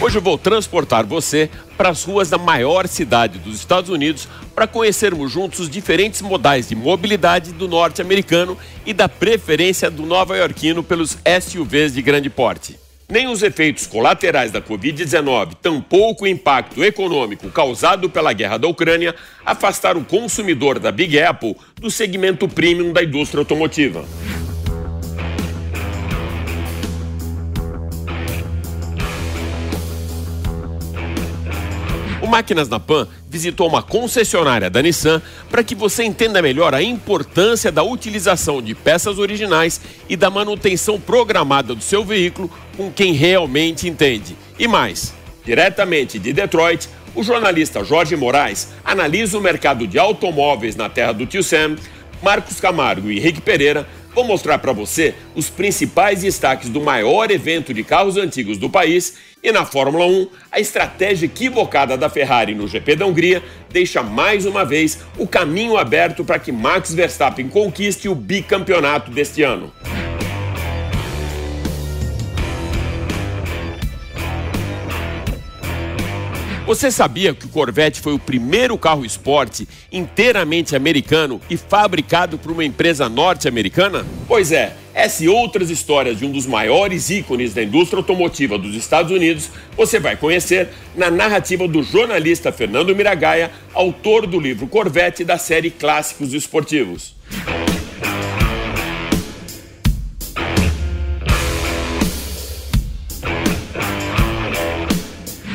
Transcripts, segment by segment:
Hoje eu vou transportar você para as ruas da maior cidade dos Estados Unidos para conhecermos juntos os diferentes modais de mobilidade do norte-americano e da preferência do nova-iorquino pelos SUVs de grande porte. Nem os efeitos colaterais da Covid-19, tampouco o impacto econômico causado pela guerra da Ucrânia, afastaram o consumidor da Big Apple do segmento premium da indústria automotiva. Máquinas na Pan visitou uma concessionária da Nissan para que você entenda melhor a importância da utilização de peças originais e da manutenção programada do seu veículo com quem realmente entende. E mais, diretamente de Detroit, o jornalista Jorge Moraes analisa o mercado de automóveis na terra do tio Sam. Marcos Camargo e Henrique Pereira vão mostrar para você os principais destaques do maior evento de carros antigos do país e na Fórmula 1, a estratégia equivocada da Ferrari no GP da Hungria deixa mais uma vez o caminho aberto para que Max Verstappen conquiste o bicampeonato deste ano. Você sabia que o Corvette foi o primeiro carro esporte inteiramente americano e fabricado por uma empresa norte-americana? Pois é, essa e outras histórias de um dos maiores ícones da indústria automotiva dos Estados Unidos você vai conhecer na narrativa do jornalista Fernando Miragaia, autor do livro Corvette da série Clássicos Esportivos.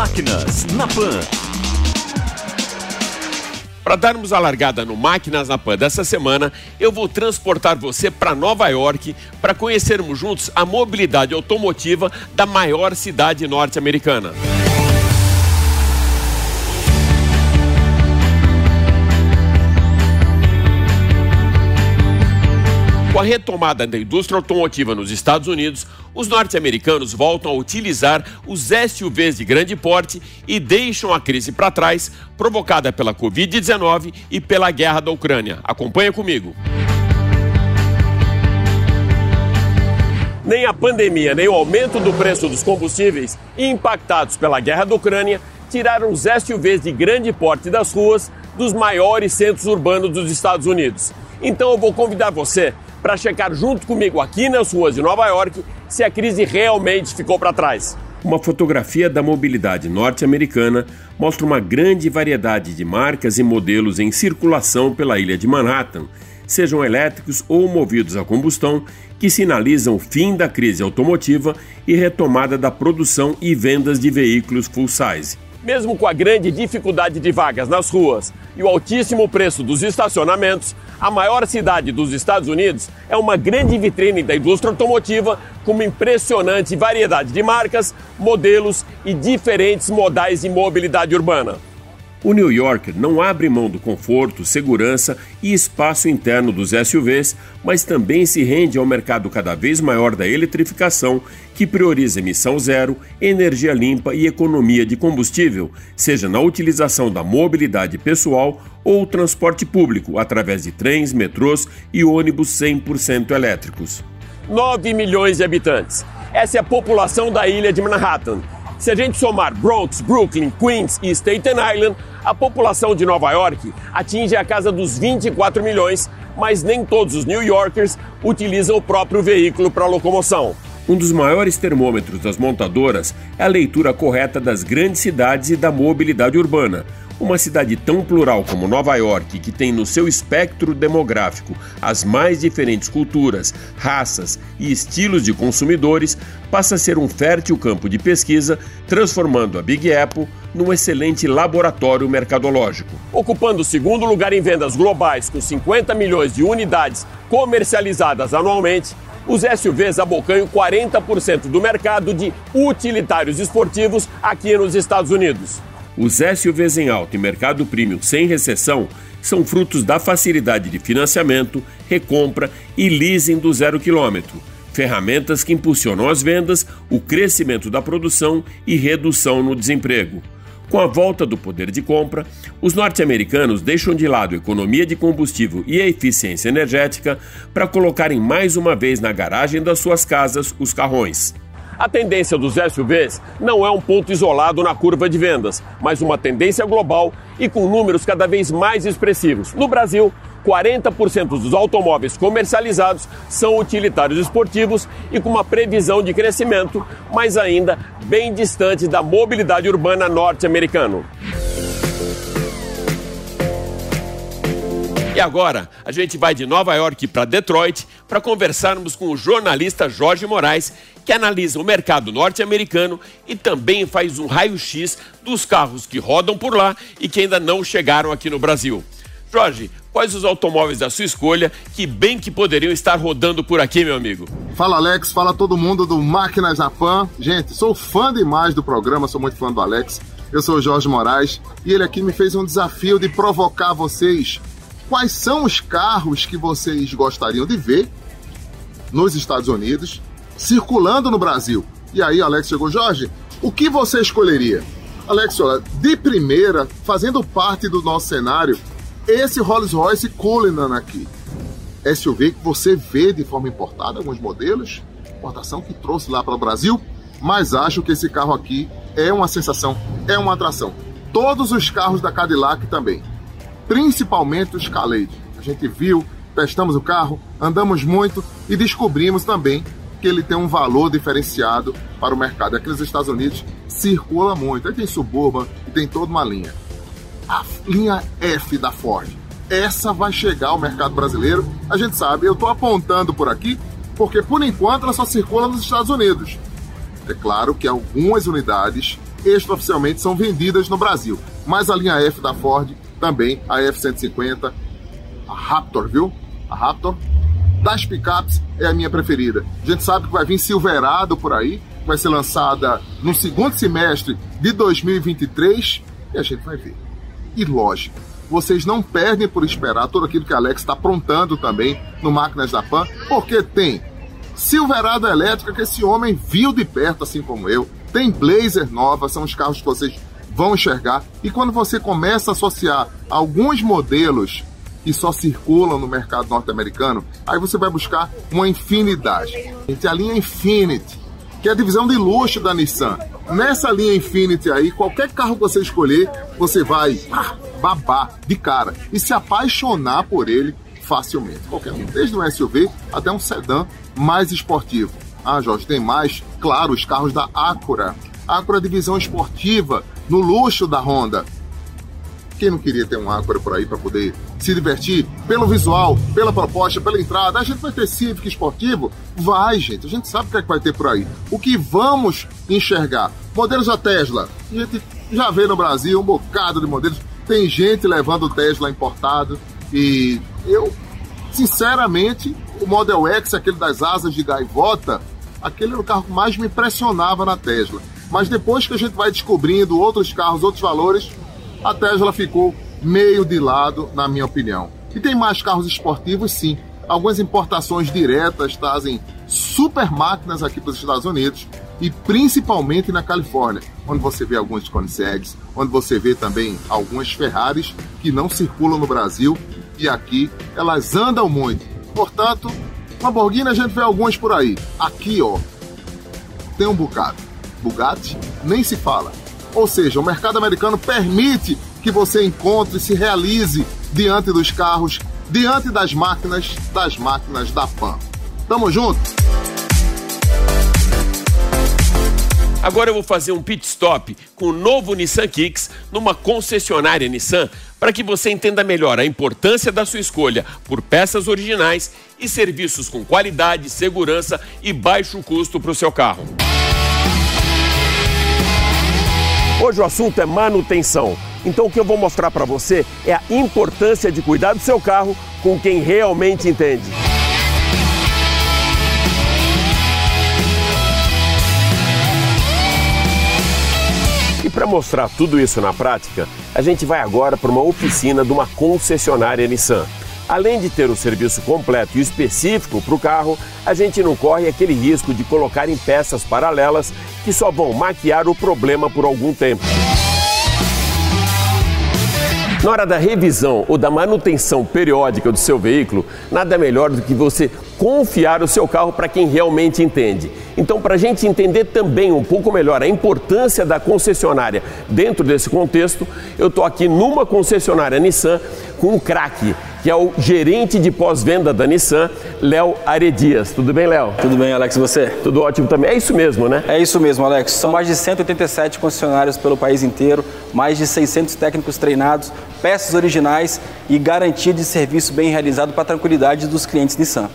Máquinas na Pan. Para darmos a largada no Máquinas na Pan dessa semana, eu vou transportar você para Nova York para conhecermos juntos a mobilidade automotiva da maior cidade norte-americana. A retomada da indústria automotiva nos Estados Unidos, os norte-americanos voltam a utilizar os SUVs de grande porte e deixam a crise para trás, provocada pela Covid-19 e pela guerra da Ucrânia. Acompanha comigo. Nem a pandemia, nem o aumento do preço dos combustíveis, impactados pela guerra da Ucrânia, tiraram os SUVs de grande porte das ruas dos maiores centros urbanos dos Estados Unidos. Então eu vou convidar você para checar junto comigo aqui nas ruas de Nova York se a crise realmente ficou para trás. Uma fotografia da mobilidade norte-americana mostra uma grande variedade de marcas e modelos em circulação pela ilha de Manhattan, sejam elétricos ou movidos a combustão, que sinalizam o fim da crise automotiva e retomada da produção e vendas de veículos full size. Mesmo com a grande dificuldade de vagas nas ruas e o altíssimo preço dos estacionamentos, a maior cidade dos Estados Unidos é uma grande vitrine da indústria automotiva com uma impressionante variedade de marcas, modelos e diferentes modais de mobilidade urbana. O New Yorker não abre mão do conforto, segurança e espaço interno dos SUVs, mas também se rende ao mercado cada vez maior da eletrificação, que prioriza emissão zero, energia limpa e economia de combustível, seja na utilização da mobilidade pessoal ou transporte público através de trens, metrôs e ônibus 100% elétricos. 9 milhões de habitantes. Essa é a população da ilha de Manhattan se a gente somar Bronx, Brooklyn, Queens e Staten Island, a população de Nova York atinge a casa dos 24 milhões, mas nem todos os New Yorkers utilizam o próprio veículo para locomoção. Um dos maiores termômetros das montadoras é a leitura correta das grandes cidades e da mobilidade urbana, uma cidade tão plural como Nova York, que tem no seu espectro demográfico as mais diferentes culturas, raças e estilos de consumidores, passa a ser um fértil campo de pesquisa, transformando a Big Apple num excelente laboratório mercadológico. Ocupando o segundo lugar em vendas globais com 50 milhões de unidades comercializadas anualmente, os SUVs abocanham 40% do mercado de utilitários esportivos aqui nos Estados Unidos. Os SUVs em alta e mercado premium sem recessão são frutos da facilidade de financiamento, recompra e leasing do zero quilômetro, ferramentas que impulsionam as vendas, o crescimento da produção e redução no desemprego. Com a volta do poder de compra, os norte-americanos deixam de lado economia de combustível e a eficiência energética para colocarem mais uma vez na garagem das suas casas os carrões. A tendência dos SUVs não é um ponto isolado na curva de vendas, mas uma tendência global e com números cada vez mais expressivos. No Brasil, 40% dos automóveis comercializados são utilitários esportivos e com uma previsão de crescimento, mas ainda bem distante da mobilidade urbana norte-americana. E agora, a gente vai de Nova York para Detroit para conversarmos com o jornalista Jorge Moraes, que analisa o mercado norte-americano e também faz um raio-x dos carros que rodam por lá e que ainda não chegaram aqui no Brasil. Jorge, quais os automóveis da sua escolha que bem que poderiam estar rodando por aqui, meu amigo? Fala Alex, fala todo mundo do Máquinas Japan. Gente, sou fã demais do programa, sou muito fã do Alex. Eu sou o Jorge Moraes e ele aqui me fez um desafio de provocar vocês. Quais são os carros que vocês gostariam de ver nos Estados Unidos, circulando no Brasil? E aí, Alex chegou, Jorge, o que você escolheria? Alex, olha, de primeira, fazendo parte do nosso cenário, esse Rolls Royce Cullinan aqui, SUV que você vê de forma importada, alguns modelos, importação que trouxe lá para o Brasil, mas acho que esse carro aqui é uma sensação, é uma atração. Todos os carros da Cadillac também, principalmente o Escalade. A gente viu, testamos o carro, andamos muito e descobrimos também que ele tem um valor diferenciado para o mercado. Aqui nos Estados Unidos circula muito, aí tem Suburban e tem toda uma linha a linha F da Ford. Essa vai chegar ao mercado brasileiro. A gente sabe, eu estou apontando por aqui, porque por enquanto ela só circula nos Estados Unidos. É claro que algumas unidades extraoficialmente são vendidas no Brasil, mas a linha F da Ford também, a F-150, a Raptor, viu? A Raptor das picapes é a minha preferida. A gente sabe que vai vir Silverado por aí, vai ser lançada no segundo semestre de 2023 e a gente vai ver. E lógico, vocês não perdem por esperar tudo aquilo que a Alex está aprontando também no Máquinas da Pan, porque tem Silverado elétrica que esse homem viu de perto, assim como eu. Tem Blazer nova, são os carros que vocês vão enxergar. E quando você começa a associar alguns modelos que só circulam no mercado norte-americano, aí você vai buscar uma infinidade. Entre a linha Infinity, que é a divisão de luxo da Nissan. Nessa linha Infinity aí, qualquer carro que você escolher, você vai ah, babar de cara e se apaixonar por ele facilmente. Qualquer um, desde um SUV até um sedã mais esportivo. Ah, Jorge, tem mais? Claro, os carros da Acura. Acura divisão esportiva, no luxo da Honda. Quem não queria ter um Acura por aí para poder se divertir pelo visual, pela proposta, pela entrada? A gente vai ter Civic esportivo? Vai, gente. A gente sabe o que, é que vai ter por aí. O que vamos enxergar? Modelos da Tesla. A gente já vê no Brasil um bocado de modelos. Tem gente levando o Tesla importado. E eu, sinceramente, o Model X, aquele das asas de gaivota, aquele era o carro que mais me impressionava na Tesla. Mas depois que a gente vai descobrindo outros carros, outros valores, a Tesla ficou meio de lado, na minha opinião. E tem mais carros esportivos, sim. Algumas importações diretas trazem super máquinas aqui para os Estados Unidos e principalmente na Califórnia, onde você vê alguns Koenigseggs, onde você vê também algumas Ferraris que não circulam no Brasil e aqui elas andam muito. Portanto, Lamborghini a gente vê algumas por aí. Aqui, ó, tem um bocado. Bugatti nem se fala. Ou seja, o mercado americano permite que você encontre e se realize diante dos carros, diante das máquinas, das máquinas da PAN. Tamo junto? Agora eu vou fazer um pit stop com o novo Nissan Kicks numa concessionária Nissan para que você entenda melhor a importância da sua escolha por peças originais e serviços com qualidade, segurança e baixo custo para o seu carro. Hoje o assunto é manutenção. Então o que eu vou mostrar para você é a importância de cuidar do seu carro com quem realmente entende. E para mostrar tudo isso na prática, a gente vai agora para uma oficina de uma concessionária Nissan. Além de ter o serviço completo e específico para o carro, a gente não corre aquele risco de colocar em peças paralelas que só vão maquiar o problema por algum tempo. Na hora da revisão ou da manutenção periódica do seu veículo, nada melhor do que você confiar o seu carro para quem realmente entende. Então, para a gente entender também um pouco melhor a importância da concessionária dentro desse contexto, eu estou aqui numa concessionária Nissan com um craque que é o gerente de pós-venda da Nissan, Léo Aredias. Tudo bem, Léo? Tudo bem, Alex, e você? Tudo ótimo também. É isso mesmo, né? É isso mesmo, Alex. São mais de 187 concessionários pelo país inteiro, mais de 600 técnicos treinados, peças originais e garantia de serviço bem realizado para a tranquilidade dos clientes Nissan.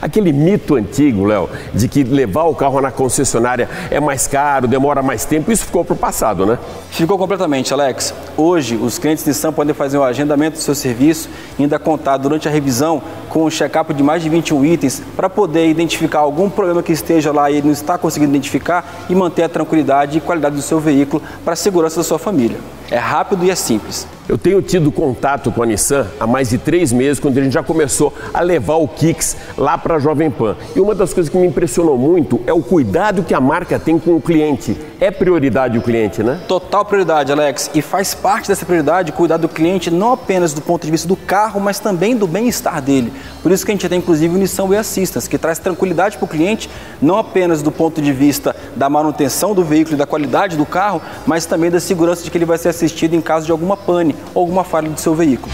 Aquele mito antigo, Léo, de que levar o carro na concessionária é mais caro, demora mais tempo, isso ficou para o passado, né? Ficou completamente, Alex. Hoje, os clientes Nissan podem fazer o agendamento do seu serviço e ainda contar durante a revisão com um check-up de mais de 21 itens para poder identificar algum problema que esteja lá e ele não está conseguindo identificar e manter a tranquilidade e qualidade do seu veículo para a segurança da sua família. É rápido e é simples. Eu tenho tido contato com a Nissan há mais de três meses, quando a gente já começou a levar o Kicks lá para a Jovem Pan. E uma das coisas que me impressionou muito é o cuidado que a marca tem com o cliente. É prioridade o cliente, né? Total prioridade, Alex. E faz parte dessa prioridade cuidar do cliente não apenas do ponto de vista do carro, mas também do bem-estar dele. Por isso que a gente tem inclusive o Nissan Way Assistance, que traz tranquilidade para o cliente, não apenas do ponto de vista da manutenção do veículo e da qualidade do carro, mas também da segurança de que ele vai ser assistido em caso de alguma pane ou alguma falha do seu veículo.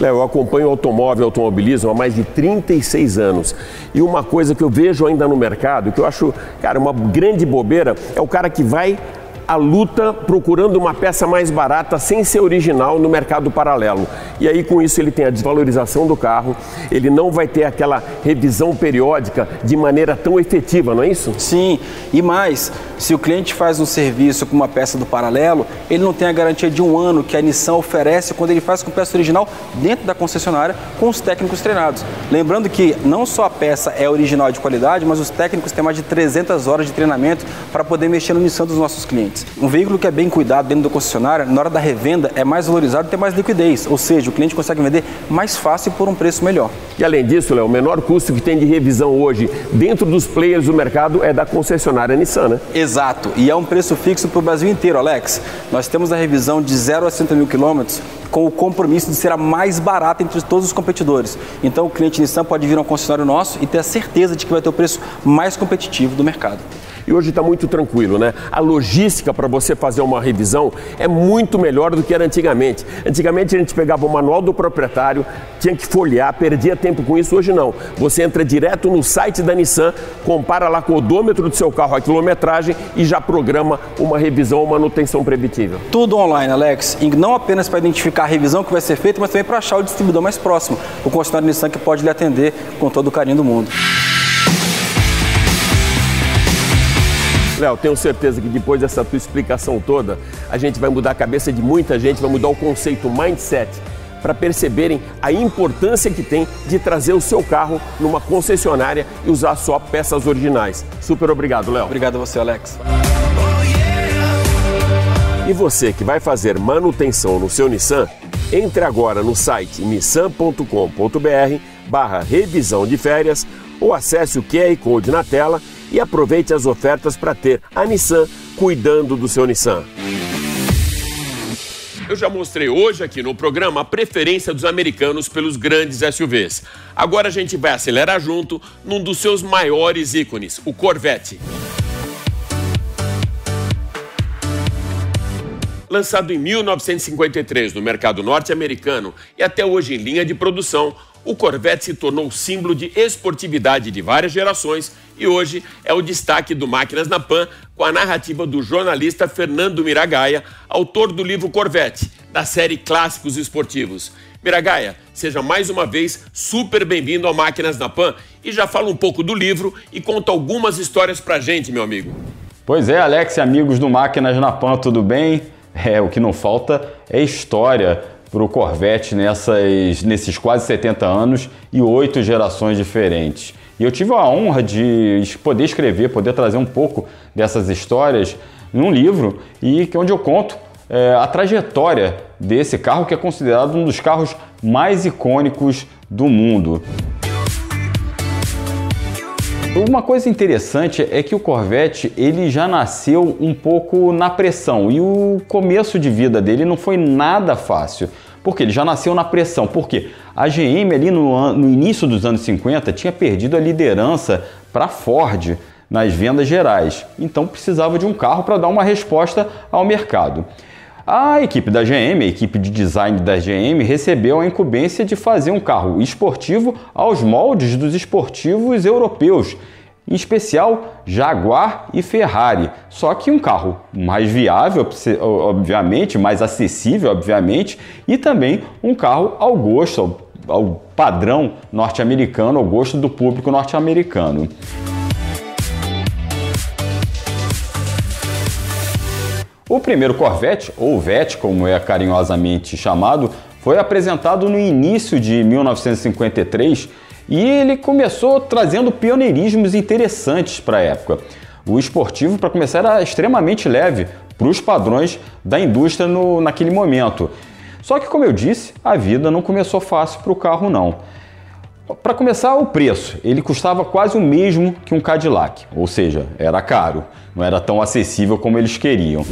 Léo, eu acompanho automóvel e automobilismo há mais de 36 anos. E uma coisa que eu vejo ainda no mercado, que eu acho, cara, uma grande bobeira, é o cara que vai a luta procurando uma peça mais barata sem ser original no mercado paralelo. E aí com isso ele tem a desvalorização do carro, ele não vai ter aquela revisão periódica de maneira tão efetiva, não é isso? Sim, e mais, se o cliente faz um serviço com uma peça do paralelo, ele não tem a garantia de um ano que a Nissan oferece quando ele faz com peça original dentro da concessionária com os técnicos treinados. Lembrando que não só a peça é original de qualidade, mas os técnicos têm mais de 300 horas de treinamento para poder mexer no Nissan dos nossos clientes. Um veículo que é bem cuidado dentro da concessionária, na hora da revenda, é mais valorizado e tem mais liquidez, ou seja, o cliente consegue vender mais fácil por um preço melhor. E além disso, Léo, o menor custo que tem de revisão hoje dentro dos players do mercado é da concessionária Nissan, né? Exato, e é um preço fixo para o Brasil inteiro, Alex. Nós temos a revisão de 0 a 60 mil quilômetros com o compromisso de ser a mais barata entre todos os competidores. Então o cliente Nissan pode vir a um concessionário nosso e ter a certeza de que vai ter o preço mais competitivo do mercado e hoje está muito tranquilo, né? A logística para você fazer uma revisão é muito melhor do que era antigamente. Antigamente a gente pegava o manual do proprietário, tinha que folhear, perdia tempo com isso. Hoje não. Você entra direto no site da Nissan, compara lá com o odômetro do seu carro a quilometragem e já programa uma revisão ou manutenção preventiva. Tudo online, Alex. E não apenas para identificar a revisão que vai ser feita, mas também para achar o distribuidor mais próximo, o concessionário Nissan que pode lhe atender com todo o carinho do mundo. Léo, tenho certeza que depois dessa tua explicação toda, a gente vai mudar a cabeça de muita gente, vai mudar o conceito mindset para perceberem a importância que tem de trazer o seu carro numa concessionária e usar só peças originais. Super obrigado, Léo. Obrigado a você, Alex. E você que vai fazer manutenção no seu Nissan, entre agora no site nissan.com.br barra revisão de férias ou acesse o QR Code na tela e aproveite as ofertas para ter a Nissan cuidando do seu Nissan. Eu já mostrei hoje aqui no programa a preferência dos americanos pelos grandes SUVs. Agora a gente vai acelerar junto num dos seus maiores ícones, o Corvette. Lançado em 1953 no mercado norte-americano e até hoje em linha de produção, o Corvette se tornou símbolo de esportividade de várias gerações e hoje é o destaque do Máquinas na Pan com a narrativa do jornalista Fernando Miragaia, autor do livro Corvette, da série Clássicos Esportivos. Miragaia, seja mais uma vez super bem-vindo ao Máquinas na Pan e já fala um pouco do livro e conta algumas histórias pra gente, meu amigo. Pois é, Alex e amigos do Máquinas na Pan, tudo bem? É, o que não falta é história para o Corvette nessas, nesses quase 70 anos e oito gerações diferentes. E eu tive a honra de poder escrever, poder trazer um pouco dessas histórias num livro e que onde eu conto é, a trajetória desse carro que é considerado um dos carros mais icônicos do mundo. Uma coisa interessante é que o Corvette ele já nasceu um pouco na pressão e o começo de vida dele não foi nada fácil. Porque ele já nasceu na pressão. Porque a GM ali no, no início dos anos 50 tinha perdido a liderança para Ford nas vendas gerais. Então precisava de um carro para dar uma resposta ao mercado. A equipe da GM, a equipe de design da GM, recebeu a incumbência de fazer um carro esportivo aos moldes dos esportivos europeus, em especial Jaguar e Ferrari. Só que um carro mais viável, obviamente, mais acessível, obviamente, e também um carro ao gosto, ao, padrão norte-americano, ao gosto do público norte-americano. O primeiro Corvette, ou Vette, como é carinhosamente chamado, foi apresentado no início de 1953 e ele começou trazendo pioneirismos interessantes para a época. O esportivo, para começar, era extremamente leve para os padrões da indústria no, naquele momento. Só que, como eu disse, a vida não começou fácil para o carro, não. Para começar, o preço. Ele custava quase o mesmo que um Cadillac, ou seja, era caro, não era tão acessível como eles queriam.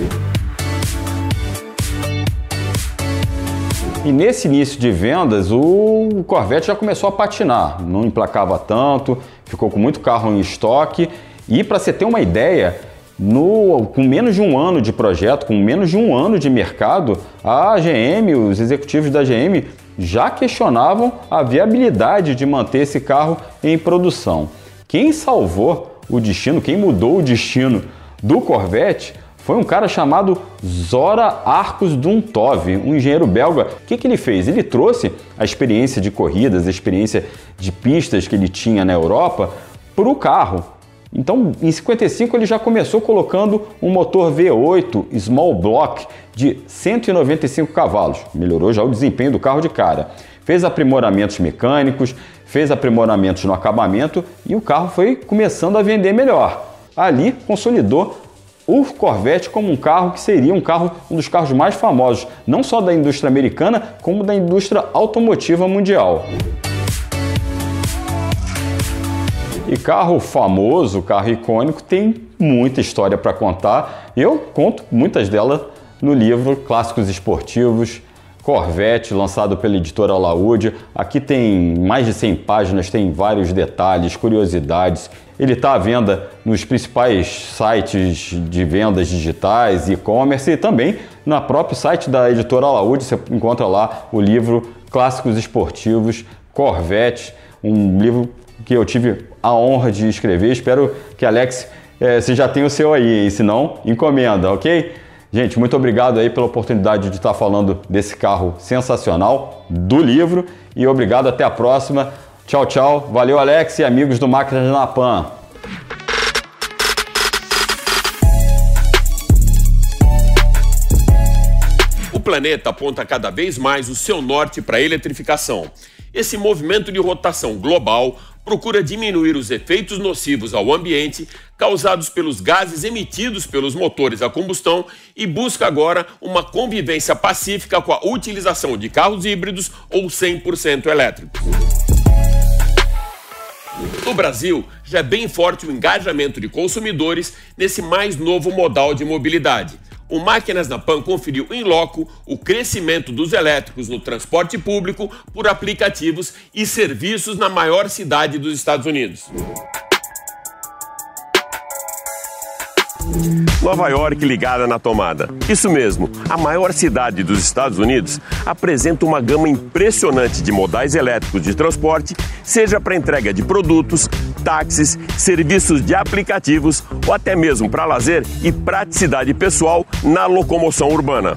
E nesse início de vendas, o Corvette já começou a patinar, não emplacava tanto, ficou com muito carro em estoque. E para você ter uma ideia, no, com menos de um ano de projeto, com menos de um ano de mercado, a GM, os executivos da GM já questionavam a viabilidade de manter esse carro em produção. Quem salvou o destino, quem mudou o destino do Corvette foi um cara chamado Zora Arcos Duntov, um engenheiro belga. O que, que ele fez? Ele trouxe a experiência de corridas, a experiência de pistas que ele tinha na Europa para o carro. Então, em 55 ele já começou colocando um motor V8 Small Block de 195 cavalos. Melhorou já o desempenho do carro de cara. Fez aprimoramentos mecânicos, fez aprimoramentos no acabamento e o carro foi começando a vender melhor. Ali consolidou o Corvette como um carro que seria um carro um dos carros mais famosos, não só da indústria americana, como da indústria automotiva mundial. E carro famoso, carro icônico, tem muita história para contar. Eu conto muitas delas no livro Clássicos Esportivos, Corvette, lançado pela editora Laúde. Aqui tem mais de 100 páginas, tem vários detalhes, curiosidades. Ele está à venda nos principais sites de vendas digitais, e-commerce e também no próprio site da editora Laúde. Você encontra lá o livro Clássicos Esportivos, Corvette, um livro que eu tive a honra de escrever. Espero que, Alex, é, já tenha o seu aí, e se não, encomenda, ok? Gente, muito obrigado aí pela oportunidade de estar falando desse carro sensacional, do livro, e obrigado, até a próxima. Tchau, tchau. Valeu, Alex e amigos do Máquinas na Pan. O planeta aponta cada vez mais o seu norte para a eletrificação. Esse movimento de rotação global procura diminuir os efeitos nocivos ao ambiente causados pelos gases emitidos pelos motores a combustão e busca agora uma convivência pacífica com a utilização de carros híbridos ou 100% elétricos. No Brasil, já é bem forte o engajamento de consumidores nesse mais novo modal de mobilidade o Máquinas na Pan conferiu em loco o crescimento dos elétricos no transporte público por aplicativos e serviços na maior cidade dos Estados Unidos. Nova York ligada na tomada. Isso mesmo, a maior cidade dos Estados Unidos apresenta uma gama impressionante de modais elétricos de transporte, seja para entrega de produtos, táxis, serviços de aplicativos ou até mesmo para lazer e praticidade pessoal na locomoção urbana.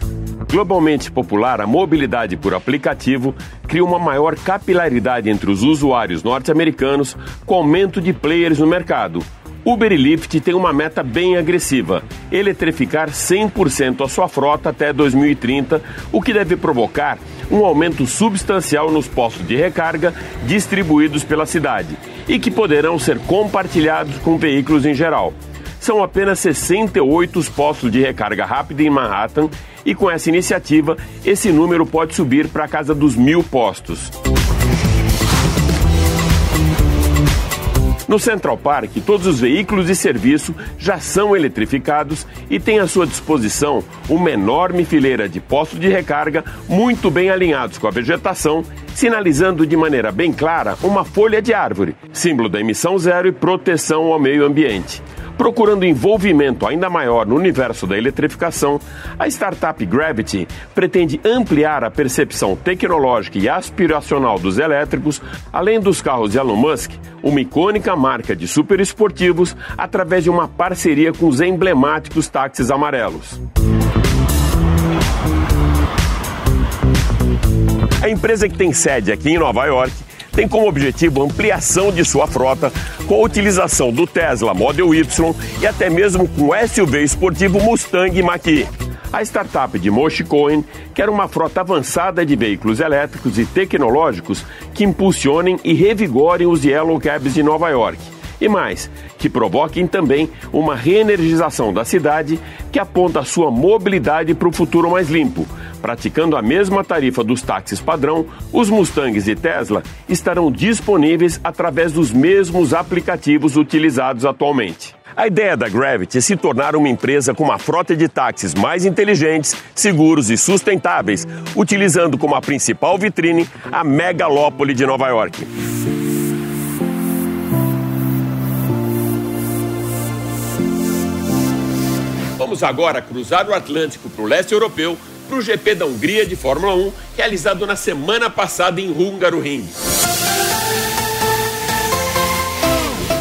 Globalmente popular, a mobilidade por aplicativo cria uma maior capilaridade entre os usuários norte-americanos, com aumento de players no mercado Uber e Lyft têm uma meta bem agressiva: eletrificar 100% a sua frota até 2030, o que deve provocar um aumento substancial nos postos de recarga distribuídos pela cidade. e que poderão ser compartilhados com veículos em geral. São apenas 68 os postos de recarga rápida em Manhattan e com essa iniciativa esse número pode subir para a casa dos mil postos. No Central Park, todos os veículos de serviço já são eletrificados e têm à sua disposição uma enorme fileira de postos de recarga muito bem alinhados com a vegetação, sinalizando de maneira bem clara uma folha de árvore, símbolo da emissão zero e proteção ao meio ambiente. Procurando envolvimento ainda maior no universo da eletrificação, a startup Gravity pretende ampliar a percepção tecnológica e aspiracional dos elétricos, além dos carros de Elon Musk, uma icônica marca de superesportivos, através de uma parceria com os emblemáticos táxis amarelos. A empresa que tem sede aqui em Nova York tem como objetivo ampliação de sua frota com a utilização do Tesla Model Y e até mesmo com o SUV esportivo Mustang Mach-E. A startup de Moshe Cohen quer uma frota avançada de veículos elétricos e tecnológicos que impulsionem e revigorem os Yellow Cabs de Nova York. E mais, que provoquem também uma reenergização da cidade que aponta sua mobilidade para o futuro mais limpo, Praticando a mesma tarifa dos táxis padrão, os Mustangs e Tesla estarão disponíveis através dos mesmos aplicativos utilizados atualmente. A ideia da Gravity é se tornar uma empresa com uma frota de táxis mais inteligentes, seguros e sustentáveis, utilizando como a principal vitrine a megalópole de Nova York. Vamos agora cruzar o Atlântico para o leste europeu para o GP da Hungria de Fórmula 1, realizado na semana passada em Hungaroring.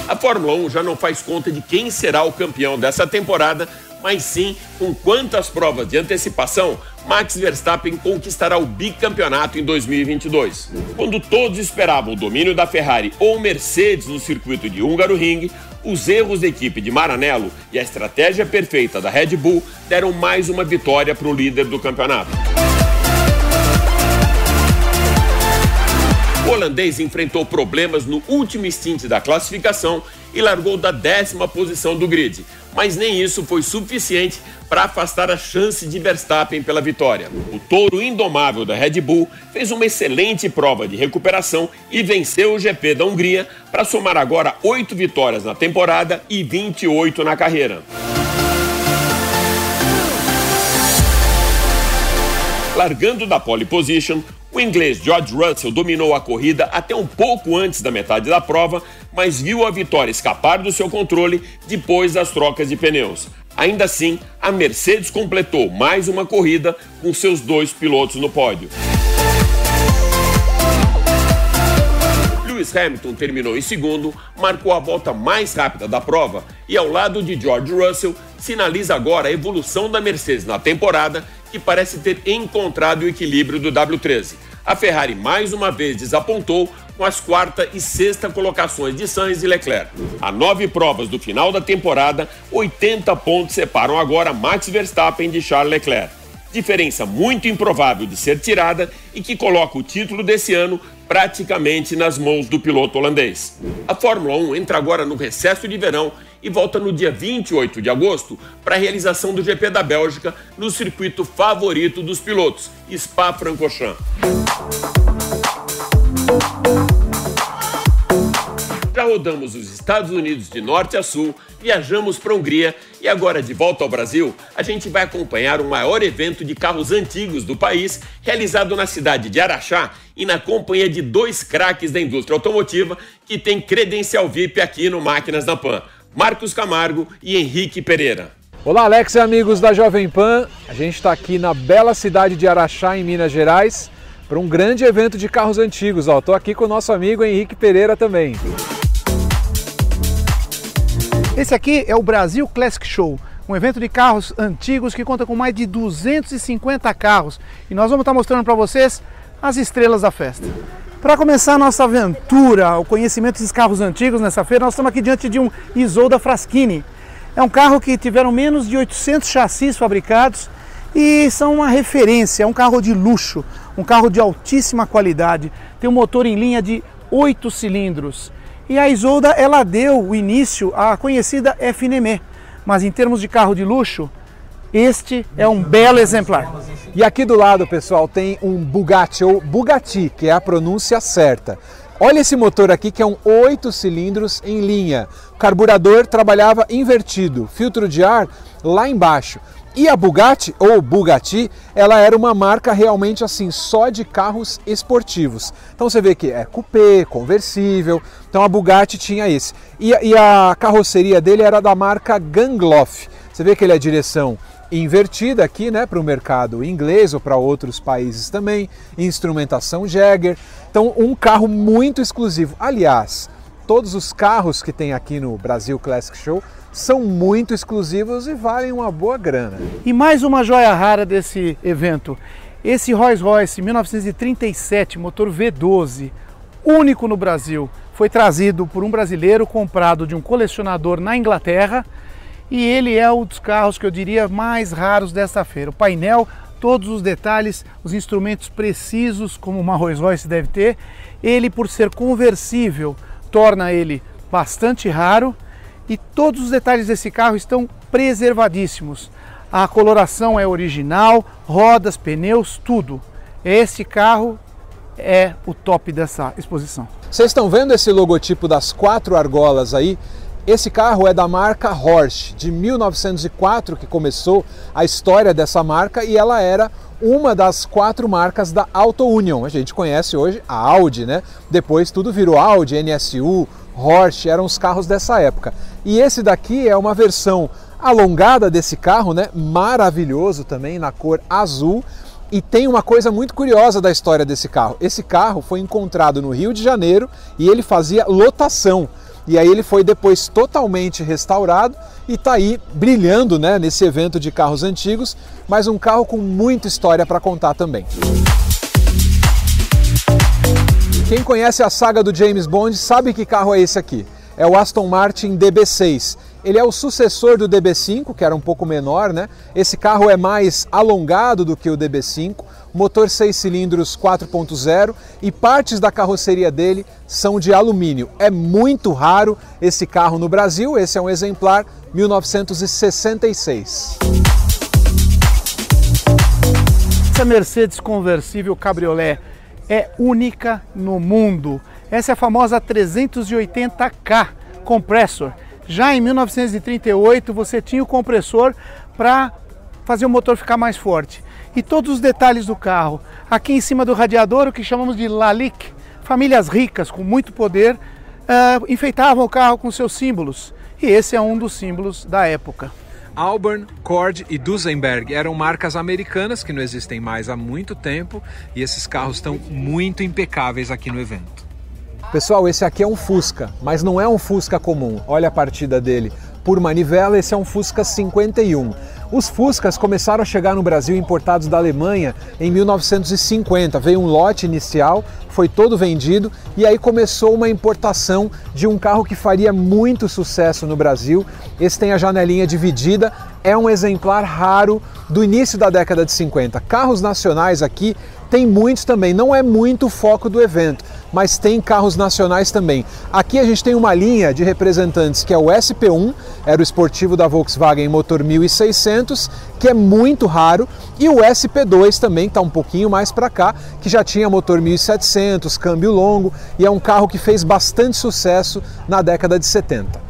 A Fórmula 1 já não faz conta de quem será o campeão dessa temporada, mas sim com quantas provas de antecipação Max Verstappen conquistará o bicampeonato em 2022. Quando todos esperavam o domínio da Ferrari ou Mercedes no circuito de Hungaroring, os erros da equipe de Maranello e a estratégia perfeita da Red Bull deram mais uma vitória para o líder do campeonato. O holandês enfrentou problemas no último stint da classificação e largou da décima posição do grid, mas nem isso foi suficiente para afastar a chance de Verstappen pela vitória. O touro indomável da Red Bull fez uma excelente prova de recuperação e venceu o GP da Hungria para somar agora oito vitórias na temporada e 28 na carreira. Largando da pole position, o inglês George Russell dominou a corrida até um pouco antes da metade da prova, mas viu a vitória escapar do seu controle depois das trocas de pneus. Ainda assim, a Mercedes completou mais uma corrida com seus dois pilotos no pódio. Lewis Hamilton terminou em segundo, marcou a volta mais rápida da prova e, ao lado de George Russell, sinaliza agora a evolução da Mercedes na temporada que parece ter encontrado o equilíbrio do W13. A Ferrari mais uma vez desapontou com as quarta e sexta colocações de Sainz e Leclerc. A nove provas do final da temporada, 80 pontos separam agora Max Verstappen de Charles Leclerc. Diferença muito improvável de ser tirada e que coloca o título desse ano praticamente nas mãos do piloto holandês. A Fórmula 1 entra agora no recesso de verão e volta no dia 28 de agosto para a realização do GP da Bélgica no circuito favorito dos pilotos, Spa-Francorchamps. Já rodamos os Estados Unidos de norte a sul, viajamos para a Hungria e agora de volta ao Brasil, a gente vai acompanhar o maior evento de carros antigos do país, realizado na cidade de Araxá e na companhia de dois craques da indústria automotiva que têm credencial VIP aqui no Máquinas da Pan. Marcos Camargo e Henrique Pereira. Olá, Alex e amigos da Jovem Pan. A gente está aqui na bela cidade de Araxá, em Minas Gerais, para um grande evento de carros antigos. Estou aqui com o nosso amigo Henrique Pereira também. Esse aqui é o Brasil Classic Show, um evento de carros antigos que conta com mais de 250 carros. E nós vamos estar mostrando para vocês as estrelas da festa. Para começar a nossa aventura, o conhecimento desses carros antigos nessa feira, nós estamos aqui diante de um Isolda Fraschini. É um carro que tiveram menos de 800 chassis fabricados e são uma referência, é um carro de luxo, um carro de altíssima qualidade. Tem um motor em linha de 8 cilindros E a Isolda ela deu o início à conhecida FNME, mas em termos de carro de luxo, este é um belo exemplar. E aqui do lado, pessoal, tem um Bugatti ou Bugatti, que é a pronúncia certa. Olha esse motor aqui que é um 8 cilindros em linha. O carburador trabalhava invertido, filtro de ar lá embaixo. E a Bugatti, ou Bugatti, ela era uma marca realmente assim, só de carros esportivos. Então você vê que é coupé, conversível, então a Bugatti tinha esse. E, e a carroceria dele era da marca Gangloff. Você vê que ele é direção invertida aqui, né, para o mercado inglês ou para outros países também, instrumentação Jagger. Então, um carro muito exclusivo. Aliás, todos os carros que tem aqui no Brasil Classic Show são muito exclusivos e valem uma boa grana. E mais uma joia rara desse evento. Esse Rolls Royce 1937, motor V12, único no Brasil, foi trazido por um brasileiro comprado de um colecionador na Inglaterra e ele é um dos carros que eu diria mais raros desta feira. O painel, todos os detalhes, os instrumentos precisos como uma Rolls Royce deve ter. Ele, por ser conversível, torna ele bastante raro e todos os detalhes desse carro estão preservadíssimos. A coloração é original, rodas, pneus, tudo. Esse carro é o top dessa exposição. Vocês estão vendo esse logotipo das quatro argolas aí? Esse carro é da marca Horsch, de 1904 que começou a história dessa marca e ela era uma das quatro marcas da Auto Union. A gente conhece hoje a Audi, né? Depois tudo virou Audi, NSU, Horsch, eram os carros dessa época. E esse daqui é uma versão alongada desse carro, né? Maravilhoso também na cor azul. E tem uma coisa muito curiosa da história desse carro. Esse carro foi encontrado no Rio de Janeiro e ele fazia lotação. E aí ele foi depois totalmente restaurado e está aí brilhando né, nesse evento de carros antigos, mas um carro com muita história para contar também. Quem conhece a saga do James Bond sabe que carro é esse aqui. É o Aston Martin DB6. Ele é o sucessor do DB5, que era um pouco menor, né? Esse carro é mais alongado do que o DB5, motor 6 cilindros 4.0 e partes da carroceria dele são de alumínio. É muito raro esse carro no Brasil, esse é um exemplar 1966. Essa Mercedes conversível cabriolé é única no mundo. Essa é a famosa 380K compressor. Já em 1938 você tinha o compressor para fazer o motor ficar mais forte. E todos os detalhes do carro. Aqui em cima do radiador, o que chamamos de lalique, famílias ricas com muito poder uh, enfeitavam o carro com seus símbolos. E esse é um dos símbolos da época. Auburn, Cord e Duesenberg eram marcas americanas que não existem mais há muito tempo e esses carros estão muito impecáveis aqui no evento. Pessoal, esse aqui é um Fusca, mas não é um Fusca comum. Olha a partida dele. Por manivela, esse é um Fusca 51. Os Fuscas começaram a chegar no Brasil importados da Alemanha em 1950. Veio um lote inicial, foi todo vendido e aí começou uma importação de um carro que faria muito sucesso no Brasil. Esse tem a janelinha dividida, é um exemplar raro do início da década de 50. Carros nacionais aqui tem muitos também, não é muito o foco do evento, mas tem carros nacionais também. Aqui a gente tem uma linha de representantes que é o SP1, era o esportivo da Volkswagen motor 1600, que é muito raro, e o SP2 também está um pouquinho mais para cá, que já tinha motor 1700, câmbio longo, e é um carro que fez bastante sucesso na década de 70.